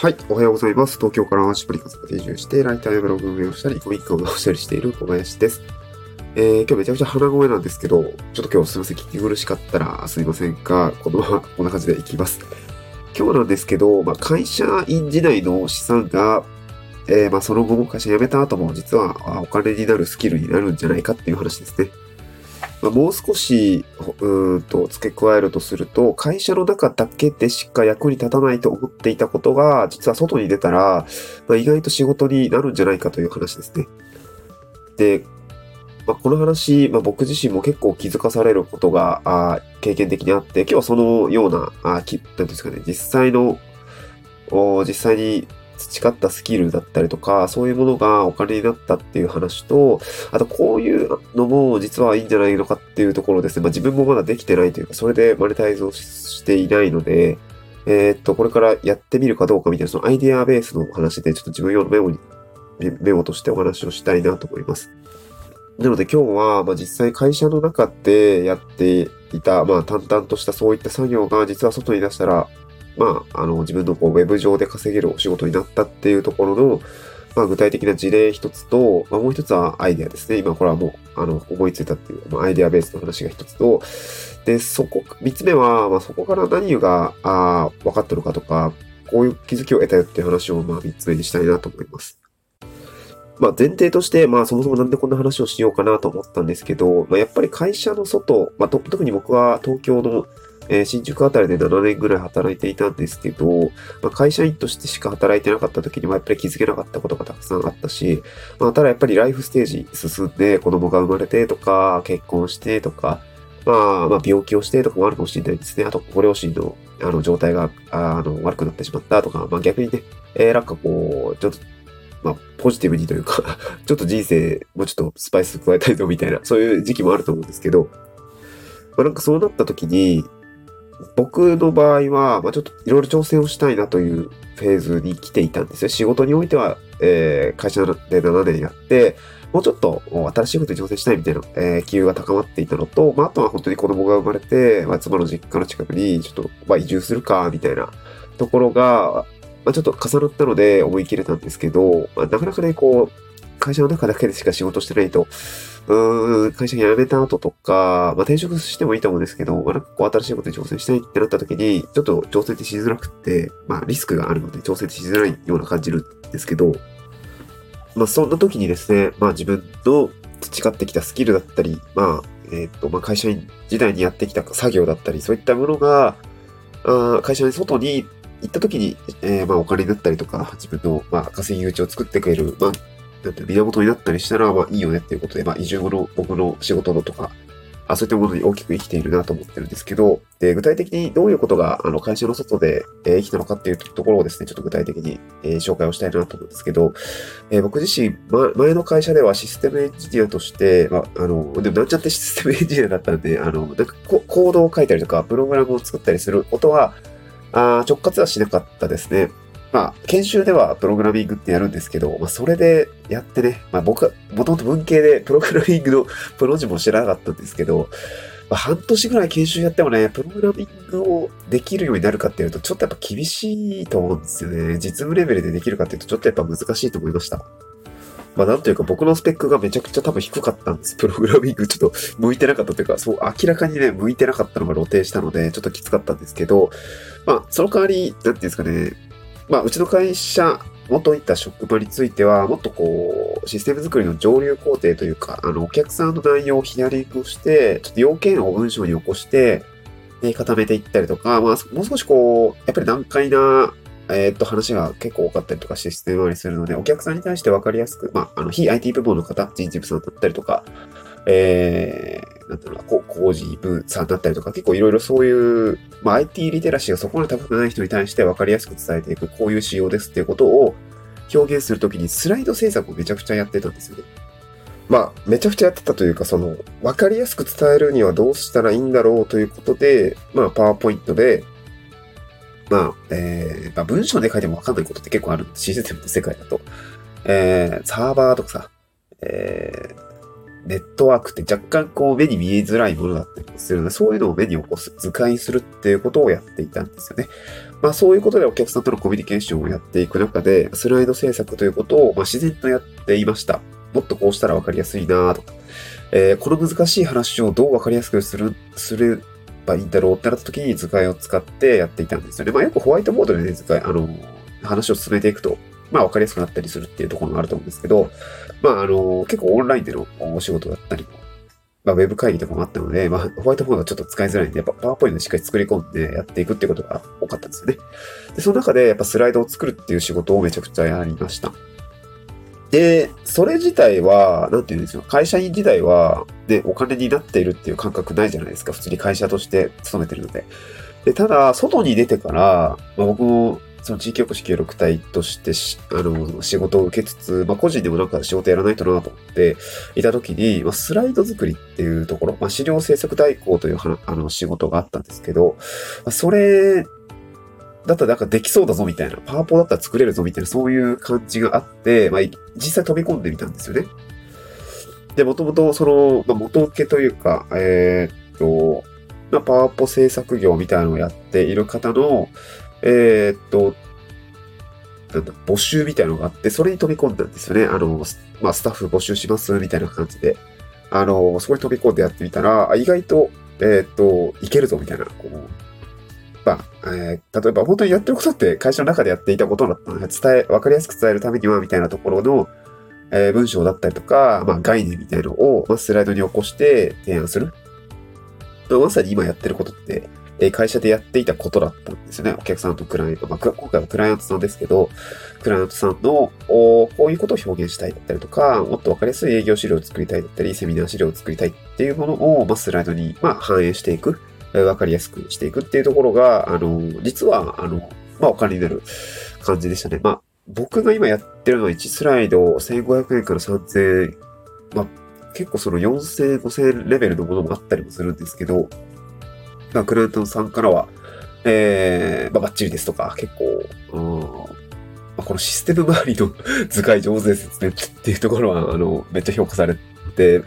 はい、おはようございます。東京からワンシプリカスが移住して、ライターやブログ運営をしたり、コミックを直したりしている小林です。えー、今日めちゃくちゃ鼻声なんですけど、ちょっと今日すいません、聞き苦しかったらすいませんが、このままこんな感じでいきます。今日なんですけど、まあ、会社員時代の資産が、えー、まあ、その後も会社辞めた後も実はお金になるスキルになるんじゃないかっていう話ですね。まあ、もう少し、うんと付け加えるとすると、会社の中だけでしか役に立たないと思っていたことが、実は外に出たら、まあ、意外と仕事になるんじゃないかという話ですね。で、まあ、この話、まあ、僕自身も結構気づかされることが、あ経験的にあって、今日はそのような、あきなんですかね、実際の、実際に培ったスキルだったりとか、そういうものがお金になったっていう話と、あとこういうのも実はいいんじゃないのかっていうところですね。まあ自分もまだできてないというか、それでマネタイズをしていないので、えー、っと、これからやってみるかどうかみたいな、そのアイデアベースの話で、ちょっと自分用のメモに、メモとしてお話をしたいなと思います。なので今日は、まあ実際会社の中でやっていた、まあ淡々としたそういった作業が実は外に出したらまあ、あの、自分のこう、ウェブ上で稼げるお仕事になったっていうところの、まあ、具体的な事例一つと、まあ、もう一つはアイデアですね。今、これはもう、あの、思いついたっていう、まあ、アイデアベースの話が一つと、で、そこ、三つ目は、まあ、そこから何が、あ分かったのかとか、こういう気づきを得たよっていう話を、まあ、三つ目にしたいなと思います。まあ、前提として、まあ、そもそもなんでこんな話をしようかなと思ったんですけど、まあ、やっぱり会社の外、まあ、特に僕は東京のえー、新宿あたりで7年ぐらい働いていたんですけど、まあ、会社員としてしか働いてなかった時にもやっぱり気づけなかったことがたくさんあったし、まあ、ただやっぱりライフステージ進んで子供が生まれてとか、結婚してとか、まあ、まあ、病気をしてとかもあるかもしれないですね。あと、ご両親の、あの、状態が、あの、悪くなってしまったとか、まあ逆にね、えー、なんかこう、ちょっと、まあ、ポジティブにというか ちょっと人生、もうちょっとスパイス加えたいぞみたいな、そういう時期もあると思うんですけど、まあなんかそうなった時に、僕の場合は、まあ、ちょっといろいろ挑戦をしたいなというフェーズに来ていたんですよ。仕事においては、えー、会社で7年やって、もうちょっと新しいことに挑戦したいみたいな、えー、気が高まっていたのと、まあ、あとは本当に子供が生まれて、まあ、妻の実家の近くにちょっと、まあ、移住するか、みたいなところが、まあ、ちょっと重なったので思い切れたんですけど、まあ、なかなかね、こう、会社の中だけでしか仕事してないと、うーん、会社辞めた後とか、まあ、転職してもいいと思うんですけど、まあ、なんかこう新しいことに挑戦したいってなった時に、ちょっと挑戦ってしづらくって、まあ、リスクがあるので挑戦しづらいような感じるんですけど、まあ、そんな時にですね、まあ、自分の培ってきたスキルだったり、まあ、えっ、ー、と、まあ、会社員時代にやってきた作業だったり、そういったものが、あ会社の外に行った時に、えー、まあ、お金だったりとか、自分の、まあ、稼ぎ口を作ってくれる、まあ、なんて源になったりしたら、まあいいよねっていうことで、まあ移住後の僕の仕事のとか、あそういったものに大きく生きているなと思ってるんですけど、で、具体的にどういうことが、あの、会社の外で、えー、生きたのかっていうところをですね、ちょっと具体的に、えー、紹介をしたいなと思うんですけど、えー、僕自身、ま、前の会社ではシステムエンジニアとして、まあ、あの、でもなんちゃってシステムエンジニアだったんで、あの、なんかコードを書いたりとか、プログラムを作ったりすることは、あ直轄はしなかったですね。まあ、研修ではプログラミングってやるんですけど、まあ、それでやってね、まあ僕はもともと文系でプログラミングの プロ字も知らなかったんですけど、まあ、半年ぐらい研修やってもね、プログラミングをできるようになるかっていうと、ちょっとやっぱ厳しいと思うんですよね。実務レベルでできるかっていうと、ちょっとやっぱ難しいと思いました。まあなんというか僕のスペックがめちゃくちゃ多分低かったんです。プログラミングちょっと向いてなかったというか、そう明らかにね、向いてなかったのが露呈したので、ちょっときつかったんですけど、まあその代わり、なんていうんですかね、まあ、うちの会社、元いった職場については、もっとこう、システム作りの上流工程というか、あの、お客さんの内容をヒアリングして、ちょっと要件を文章に起こして、え固めていったりとか、まあ、もう少しこう、やっぱり難解な、え、っと、話が結構多かったりとかシステム回りするので、お客さんに対して分かりやすく、まあ、あの、非 IT 部門の方、人事部さんだったりとか、えー、なんだろうな、工事部さんだったりとか、結構いろいろそういう、まあ、IT リテラシーがそこまで高くない人に対して分かりやすく伝えていく、こういう仕様ですっていうことを表現するときにスライド制作をめちゃくちゃやってたんですよね。まあ、めちゃくちゃやってたというか、その、分かりやすく伝えるにはどうしたらいいんだろうということで、まあ、パワーポイントで、まあ、えー、まあ、文章で書いても分かんないことって結構ある。システムの世界だと。えー、サーバーとかさ、えー、ネットワークって若干こう目に見えづらいものだったりするので、そういうのを目に起こす、図解するっていうことをやっていたんですよね。まあそういうことでお客さんとのコミュニケーションをやっていく中で、スライド制作ということをまあ自然とやっていました。もっとこうしたらわかりやすいなとか、えー、この難しい話をどうわかりやすくする、すればいいんだろうってなった時に図解を使ってやっていたんですよね。まあよくホワイトボードでね、図解、あの、話を進めていくと、まあわかりやすくなったりするっていうところがあると思うんですけど、まああの、結構オンラインでのお仕事だったりまあ、ウェブ会議とかもあったので、まあ、ホワイトボードはちょっと使いづらいんで、やっぱパワーポイントでしっかり作り込んでやっていくっていうことが多かったんですよね。で、その中でやっぱスライドを作るっていう仕事をめちゃくちゃやりました。で、それ自体は、なんていうんですよ。会社員時代は、ね、お金になっているっていう感覚ないじゃないですか。普通に会社として勤めてるので。で、ただ、外に出てから、まあ、僕もその地域おこし協力隊としてあの、仕事を受けつつ、まあ、個人でもなんか仕事やらないとなと思っていたときに、まあ、スライド作りっていうところ、まあ、資料制作代行というあの仕事があったんですけど、まあ、それだったらなんかできそうだぞみたいな、パワポだったら作れるぞみたいな、そういう感じがあって、まあ、実際飛び込んでみたんですよね。で、もともとその、まあ、元請けというか、えー、っと、まあ、パワポ制作業みたいなのをやっている方の、えー、っと、なんだ、募集みたいなのがあって、それに飛び込んだんですよね。あの、まあ、スタッフ募集しますみたいな感じで。あの、そこに飛び込んでやってみたら、意外と、えー、っと、いけるぞみたいな、こう、まあ、えー、例えば本当にやってることって会社の中でやっていたことだったので、伝え、わかりやすく伝えるためには、みたいなところの、えー、文章だったりとか、まあ、概念みたいのを、まあ、スライドに起こして提案する。まさに今やってることって、え会社でやっていたことだったんですよね。お客さんとクライアント。まあ、今回はクライアントさんですけど、クライアントさんの、こういうことを表現したいだったりとか、もっとわかりやすい営業資料を作りたいだったり、セミナー資料を作りたいっていうものを、まあ、スライドに、まあ、反映していく。わかりやすくしていくっていうところが、あの、実は、あの、まあ、お金になる感じでしたね。まあ、僕が今やってるのは1スライド1500円から3000円、まあ、結構その4000円、5000円レベルのものもあったりもするんですけど、まあ、クライアントさんからは、えー、まあ、バッチリですとか、結構、うん。まあ、このシステム周りの 図解上手ですねっていうところは、あの、めっちゃ評価されて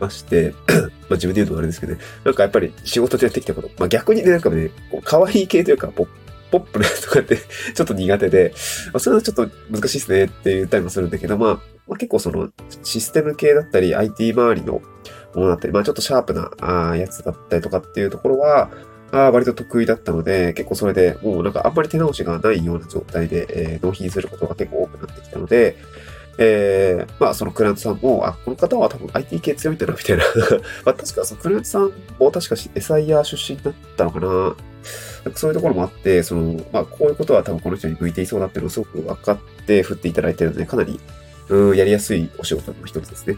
まして、まあ自分で言うのもあれですけどね、なんかやっぱり仕事でやってきたこと、まあ逆にね、なんかね、こう可愛い系というか、ポッポップな とかってちょっと苦手で、まあ、それはちょっと難しいですねって言ったりもするんだけど、まあ、まあ、結構そのシステム系だったり IT 周りのものだったり、まあちょっとシャープなあやつだったりとかっていうところは、あ割と得意だったので、結構それでもうなんかあんまり手直しがないような状態で、えー、納品することが結構多くなってきたので、えー、まあそのクライアントさんも、あ、この方は多分 IT 系強いんだな、みたいな まあ確かそのクライアントさんも確か SIR 出身だったのかな。そういうところもあって、その、まあこういうことは多分この人に向いていそうだっていうのをすごく分かって振っていただいてるので、かなり、うん、やりやすいお仕事の一つですね。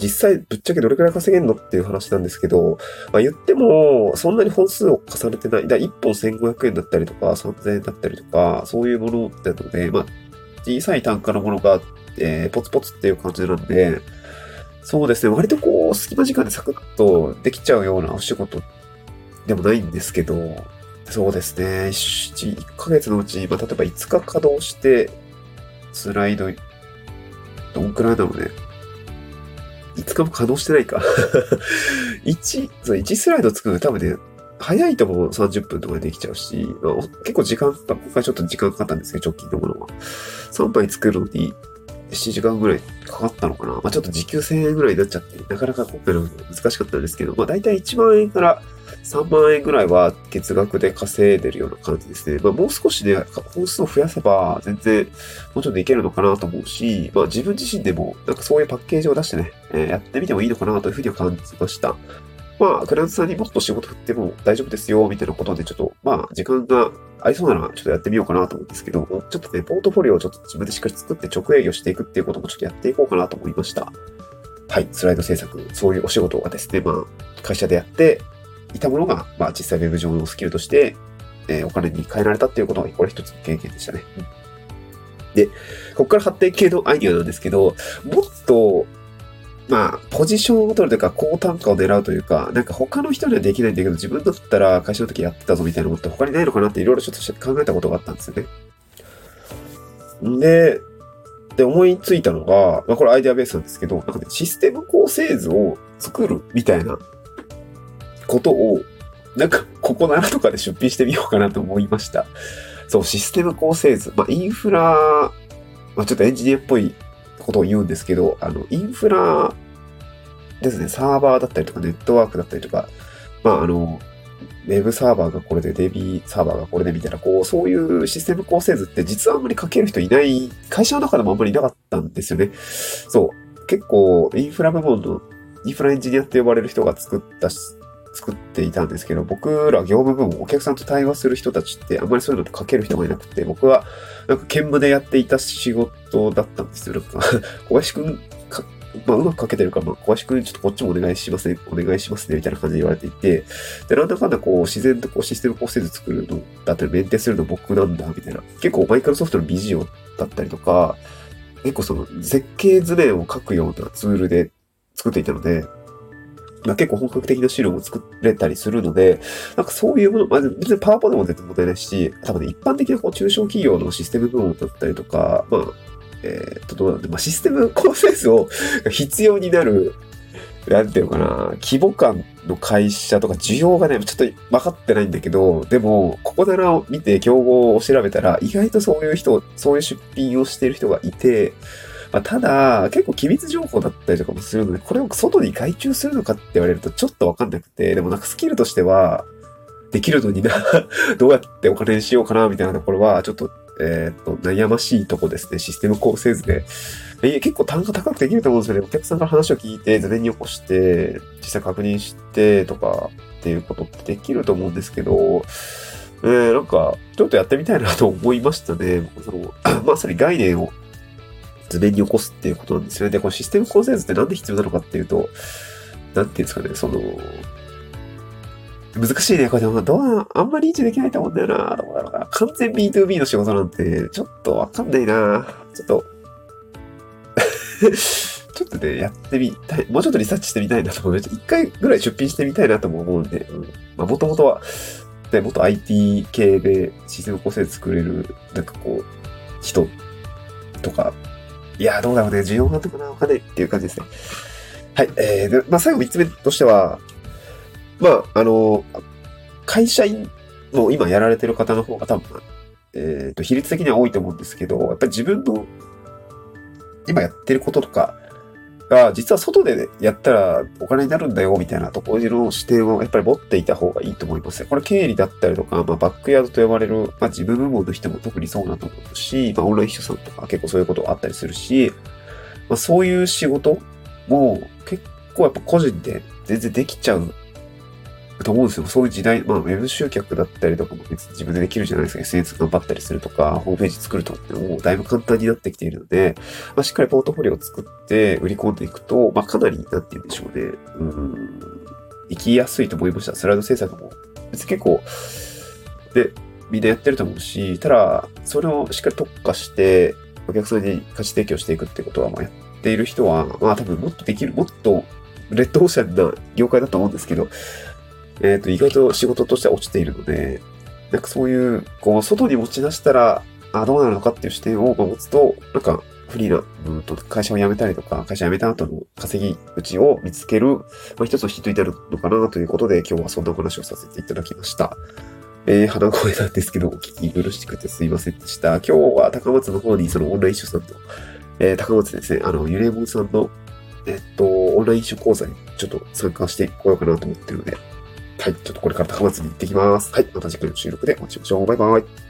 実際ぶっちゃけどれくらい稼げんのっていう話なんですけど、まあ言っても、そんなに本数を重ねてない。だ1本1500円だったりとか、3000円だったりとか、そういうものなので、まあ、小さい単価のものが、えー、ポツポツっていう感じなんで、そうですね、割とこう、隙間時間でサクッとできちゃうようなお仕事でもないんですけど、そうですね、1, 1ヶ月のうち、まあ、例えば5日稼働して、スライド、どんくらいなのね。5日も稼働してないか 1、そう、1スライド作るの多分ね、早いとも30分とかでできちゃうし、まあ、結構時間かかった。今回ちょっと時間かかったんですけど、直近のものは。3杯作るのに7時間ぐらいかかったのかな。まあちょっと時給1000円ぐらいになっちゃって、なかなか今回の難しかったんですけど、まあ大体1万円から3万円ぐらいは月額で稼いでるような感じですね。まあもう少しね、本数を増やせば全然もうちょっといけるのかなと思うし、まあ自分自身でもなんかそういうパッケージを出してね、えー、やってみてもいいのかなというふうには感じました。まあ、クライアントさんにもっと仕事振っても大丈夫ですよ、みたいなことで、ちょっと、まあ、時間がありそうなら、ちょっとやってみようかなと思うんですけど、ちょっとね、ポートフォリオをちょっと自分でしっかり作って直営業していくっていうこともちょっとやっていこうかなと思いました。はい、スライド制作、そういうお仕事がですね、まあ、会社でやっていたものが、まあ、実際ウェブ上のスキルとして、えー、お金に変えられたっていうことが、これ一つの経験でしたね。で、ここから発展系のアイディアなんですけど、もっと、まあ、ポジションを取るというか、高単価を狙うというか、なんか他の人にはできないんだけど、自分だったら会社の時やってたぞみたいなのって他にないのかなっていろいろちょっと考えたことがあったんですよね。で、で思いついたのが、まあこれアイデアベースなんですけど、なんかね、システム構成図を作るみたいなことを、なんか、ここならとかで出品してみようかなと思いました。そう、システム構成図。まあ、インフラ、まあ、ちょっとエンジニアっぽいことを言うんですけど、あの、インフラですね、サーバーだったりとか、ネットワークだったりとか、まあ、あの、ウェブサーバーがこれで、デビーサーバーがこれでみたいな、こう、そういうシステム構成図って実はあんまり書ける人いない、会社の中でもあんまりいなかったんですよね。そう。結構、インフラ部門の、インフラエンジニアって呼ばれる人が作った作っていたんですけど、僕ら業務部門、お客さんと対話する人たちってあんまりそういうのと書ける人がいなくて、僕はなんか兼務でやっていた仕事だったんですよ。小林くん、まあ、うまく書けてるから、まあ、小林くん、ちょっとこっちもお願いしますね、お願いしますね、みたいな感じで言われていて、で、なんだかんだこう、自然とこう、システム構成図作るのだったり、メンテするの僕なんだ、みたいな。結構、マイクロソフトのビジオだったりとか、結構その、設計図面を書くようなツールで作っていたので、まあ、結構本格的な資料も作れたりするので、なんかそういうもの、まあ、別にパワポでも絶対問題ないし、多分ね、一般的なこう中小企業のシステム部門だったりとか、まあ、えー、っと、どうなんで、まあ、システム構成図を 必要になる、なんていうのかな、規模感の会社とか需要がね、ちょっと分かってないんだけど、でも、ここならを見て競合を調べたら、意外とそういう人、そういう出品をしている人がいて、まあ、ただ、結構機密情報だったりとかもするので、これを外に外注するのかって言われるとちょっとわかんなくて、でもなんかスキルとしては、できるのにな どうやってお金にしようかな、みたいなところは、ちょっと、えっ、と、悩ましいとこですね。システム構成図で。え結構単価高くできると思うんですよね。お客さんから話を聞いて、図面に起こして、実際確認してとかっていうことってできると思うんですけど、えー、なんか、ちょっとやってみたいなと思いましたね。その、まさに概念を図面に起こすっていうことなんですよね。で、このシステム構成図ってなんで必要なのかっていうと、なんていうんですかね、その、難しいね。これでも、どうあんまり維持できないと思うんだよな。どうだろうな。完全 B2B の仕事なんて、ちょっとわかんないな。ちょっとちょっとね、やってみたい。もうちょっとリサーチしてみたいなと思う。一回ぐらい出品してみたいなとも思うんで、うん。まあ、もともとは、ね、もっと IT 系でシステム構成作れる、なんかこう、人とかいや、どうだろうね。需要があったかなわかんないっていう感じですね。はい。えー、で、まあ、最後3つ目としては、まあ、あの、会社員も今やられてる方の方が多分、えっ、ー、と、比率的には多いと思うんですけど、やっぱり自分の今やってることとか、が、実は外でやったらお金になるんだよ、みたいなところの視点をやっぱり持っていた方がいいと思います。これ経理だったりとか、まあ、バックヤードと呼ばれる、まあ、自分部門の人も特にそうだと思うし、まあ、オンライン秘書さんとか結構そういうことあったりするし、まあ、そういう仕事も結構やっぱ個人で全然できちゃうと思うんですよ。そういう時代、まあ、ウェブ集客だったりとかも別に自分でできるじゃないですか。SNS 頑張ったりするとか、ホームページ作るとってもうだいぶ簡単になってきているので、まあ、しっかりポートフォリオを作って売り込んでいくと、まあ、かなり、なんて言うんでしょうね。うん、生きやすいと思いました。スライド制作も。別に結構、で、みんなやってると思うし、ただ、それをしっかり特化して、お客さんに価値提供していくってことは、まあ、やっている人は、まあ、多分もっとできる、もっと、レッドオーシャンな業界だと思うんですけど、えっ、ー、と、意外と仕事としては落ちているので、なんかそういう、こう、外に持ち出したら、あ、どうなのかっていう視点を持つと、なんか、フリーな、うんと、会社を辞めたりとか、会社辞めた後の稼ぎ口を見つける、まあ、一つのヒントになるのかなということで、今日はそんなお話をさせていただきました。えー、鼻声なんですけど、お聞き苦しくてすいませんでした。今日は高松の方にそのオンライン書さんと、えー、高松ですね、あの、ゆれもんさんの、えっと、オンライン書講座にちょっと参加してこようかなと思ってるので、はい。ちょっとこれから高松に行ってきます。はい。また次回の収録でお会いしましょう。バイバイ。